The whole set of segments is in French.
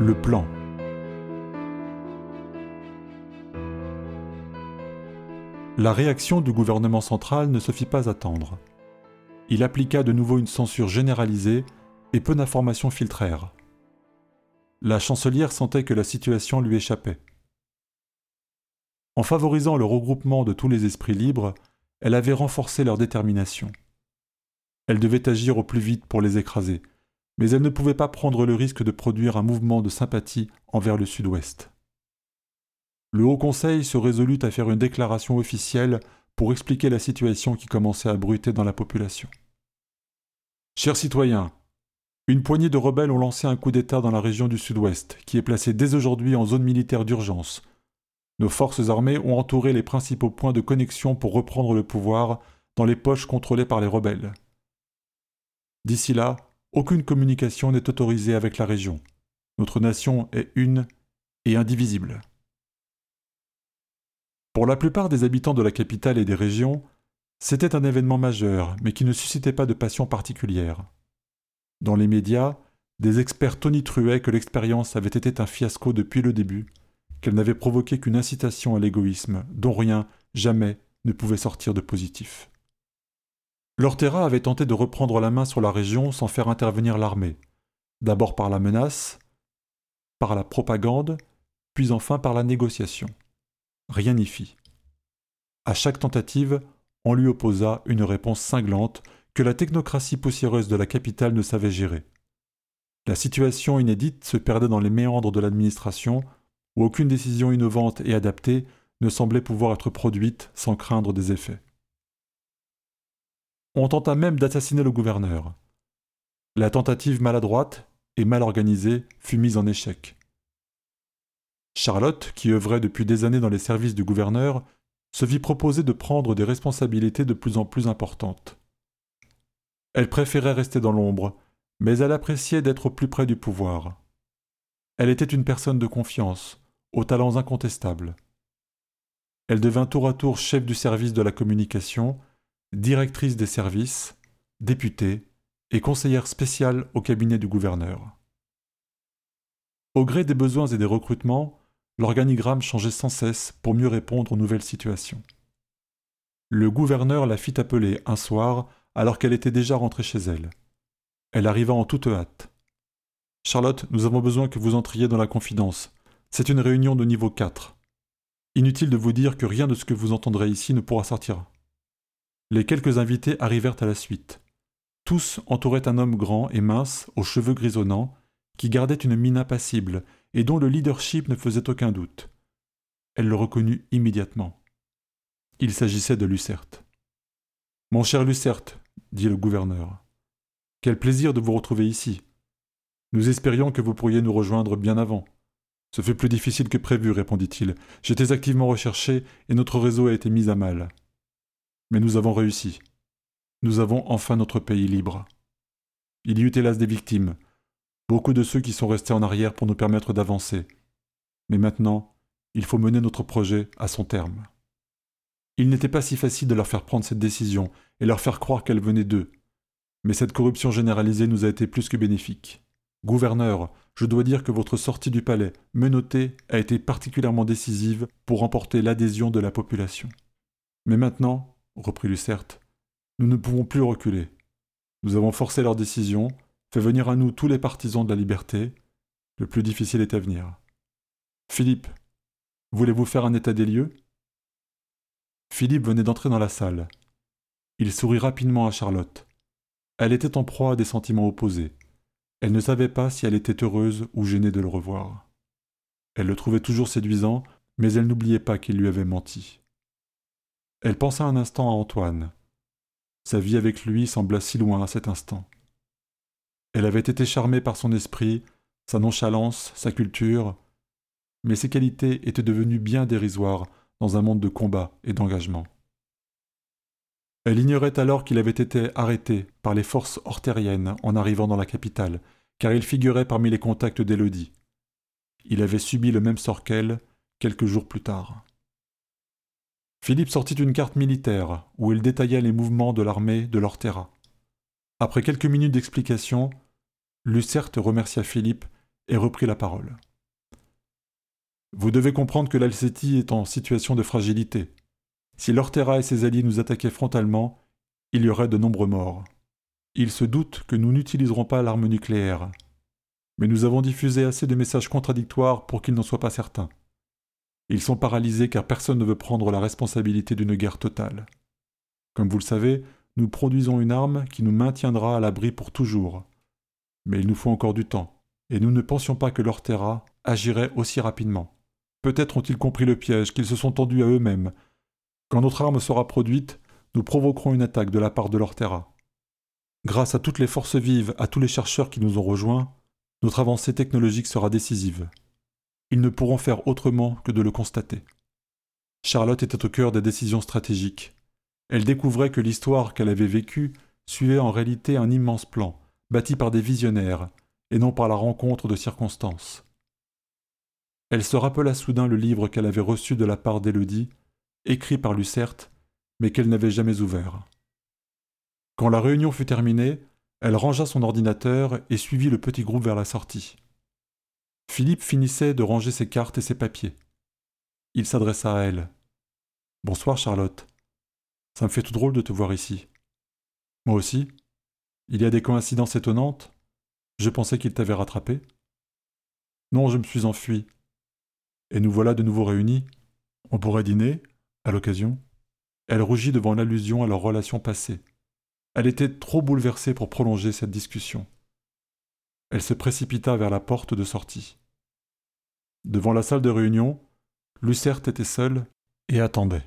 Le plan. La réaction du gouvernement central ne se fit pas attendre. Il appliqua de nouveau une censure généralisée et peu d'informations filtrèrent. La chancelière sentait que la situation lui échappait. En favorisant le regroupement de tous les esprits libres, elle avait renforcé leur détermination. Elle devait agir au plus vite pour les écraser, mais elle ne pouvait pas prendre le risque de produire un mouvement de sympathie envers le Sud-Ouest. Le Haut Conseil se résolut à faire une déclaration officielle pour expliquer la situation qui commençait à bruiter dans la population. Chers citoyens, une poignée de rebelles ont lancé un coup d'État dans la région du Sud-Ouest, qui est placée dès aujourd'hui en zone militaire d'urgence. Nos forces armées ont entouré les principaux points de connexion pour reprendre le pouvoir dans les poches contrôlées par les rebelles. D'ici là, aucune communication n'est autorisée avec la région. Notre nation est une et indivisible. Pour la plupart des habitants de la capitale et des régions, c'était un événement majeur, mais qui ne suscitait pas de passion particulière. Dans les médias, des experts tonitruaient que l'expérience avait été un fiasco depuis le début, qu'elle n'avait provoqué qu'une incitation à l'égoïsme, dont rien, jamais, ne pouvait sortir de positif. L'Ortera avait tenté de reprendre la main sur la région sans faire intervenir l'armée, d'abord par la menace, par la propagande, puis enfin par la négociation. Rien n'y fit. À chaque tentative, on lui opposa une réponse cinglante que la technocratie poussiéreuse de la capitale ne savait gérer. La situation inédite se perdait dans les méandres de l'administration, où aucune décision innovante et adaptée ne semblait pouvoir être produite sans craindre des effets. On tenta même d'assassiner le gouverneur. La tentative maladroite et mal organisée fut mise en échec. Charlotte, qui œuvrait depuis des années dans les services du gouverneur, se vit proposer de prendre des responsabilités de plus en plus importantes. Elle préférait rester dans l'ombre, mais elle appréciait d'être plus près du pouvoir. Elle était une personne de confiance, aux talents incontestables. Elle devint tour à tour chef du service de la communication directrice des services, députée et conseillère spéciale au cabinet du gouverneur. Au gré des besoins et des recrutements, l'organigramme changeait sans cesse pour mieux répondre aux nouvelles situations. Le gouverneur la fit appeler un soir alors qu'elle était déjà rentrée chez elle. Elle arriva en toute hâte. Charlotte, nous avons besoin que vous entriez dans la confidence. C'est une réunion de niveau 4. Inutile de vous dire que rien de ce que vous entendrez ici ne pourra sortir. Les quelques invités arrivèrent à la suite. Tous entouraient un homme grand et mince, aux cheveux grisonnants, qui gardait une mine impassible et dont le leadership ne faisait aucun doute. Elle le reconnut immédiatement. Il s'agissait de Lucerte. Mon cher Lucerte, dit le gouverneur, quel plaisir de vous retrouver ici. Nous espérions que vous pourriez nous rejoindre bien avant. Ce fut plus difficile que prévu, répondit-il. J'étais activement recherché et notre réseau a été mis à mal. Mais nous avons réussi. Nous avons enfin notre pays libre. Il y eut hélas des victimes, beaucoup de ceux qui sont restés en arrière pour nous permettre d'avancer. Mais maintenant, il faut mener notre projet à son terme. Il n'était pas si facile de leur faire prendre cette décision et leur faire croire qu'elle venait d'eux. Mais cette corruption généralisée nous a été plus que bénéfique. Gouverneur, je dois dire que votre sortie du palais, menottée, a été particulièrement décisive pour remporter l'adhésion de la population. Mais maintenant, reprit Lucerte, nous ne pouvons plus reculer. Nous avons forcé leur décision, fait venir à nous tous les partisans de la liberté. Le plus difficile est à venir. Philippe, voulez-vous faire un état des lieux? Philippe venait d'entrer dans la salle. Il sourit rapidement à Charlotte. Elle était en proie à des sentiments opposés. Elle ne savait pas si elle était heureuse ou gênée de le revoir. Elle le trouvait toujours séduisant, mais elle n'oubliait pas qu'il lui avait menti. Elle pensa un instant à Antoine. Sa vie avec lui sembla si loin à cet instant. Elle avait été charmée par son esprit, sa nonchalance, sa culture, mais ses qualités étaient devenues bien dérisoires dans un monde de combat et d'engagement. Elle ignorait alors qu'il avait été arrêté par les forces ortériennes en arrivant dans la capitale, car il figurait parmi les contacts d'Élodie. Il avait subi le même sort qu'elle quelques jours plus tard. Philippe sortit une carte militaire où il détaillait les mouvements de l'armée de l'Ortera. Après quelques minutes d'explication, Lucerte remercia Philippe et reprit la parole. Vous devez comprendre que l'Alcétie est en situation de fragilité. Si l'Ortera et ses alliés nous attaquaient frontalement, il y aurait de nombreux morts. Ils se doutent que nous n'utiliserons pas l'arme nucléaire. Mais nous avons diffusé assez de messages contradictoires pour qu'ils n'en soient pas certains. Ils sont paralysés car personne ne veut prendre la responsabilité d'une guerre totale. Comme vous le savez, nous produisons une arme qui nous maintiendra à l'abri pour toujours. Mais il nous faut encore du temps, et nous ne pensions pas que l'Ortera agirait aussi rapidement. Peut-être ont-ils compris le piège qu'ils se sont tendus à eux-mêmes. Quand notre arme sera produite, nous provoquerons une attaque de la part de l'Ortera. Grâce à toutes les forces vives, à tous les chercheurs qui nous ont rejoints, notre avancée technologique sera décisive. Ils ne pourront faire autrement que de le constater. Charlotte était au cœur des décisions stratégiques. Elle découvrait que l'histoire qu'elle avait vécue suivait en réalité un immense plan, bâti par des visionnaires, et non par la rencontre de circonstances. Elle se rappela soudain le livre qu'elle avait reçu de la part d'Élodie, écrit par Lucerte, mais qu'elle n'avait jamais ouvert. Quand la réunion fut terminée, elle rangea son ordinateur et suivit le petit groupe vers la sortie. Philippe finissait de ranger ses cartes et ses papiers. Il s'adressa à elle. Bonsoir Charlotte. Ça me fait tout drôle de te voir ici. Moi aussi. Il y a des coïncidences étonnantes. Je pensais qu'il t'avait rattrapé. Non, je me suis enfui et nous voilà de nouveau réunis. On pourrait dîner, à l'occasion. Elle rougit devant l'allusion à leur relation passée. Elle était trop bouleversée pour prolonger cette discussion. Elle se précipita vers la porte de sortie. Devant la salle de réunion, Lucerte était seule et attendait.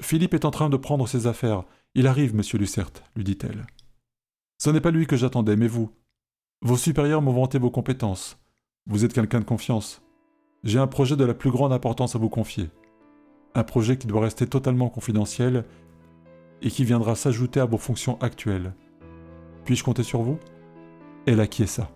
Philippe est en train de prendre ses affaires. Il arrive, monsieur Lucerte, lui dit-elle. Ce n'est pas lui que j'attendais, mais vous. Vos supérieurs m'ont vanté vos compétences. Vous êtes quelqu'un de confiance. J'ai un projet de la plus grande importance à vous confier. Un projet qui doit rester totalement confidentiel et qui viendra s'ajouter à vos fonctions actuelles. Puis-je compter sur vous? Elle acquiesça.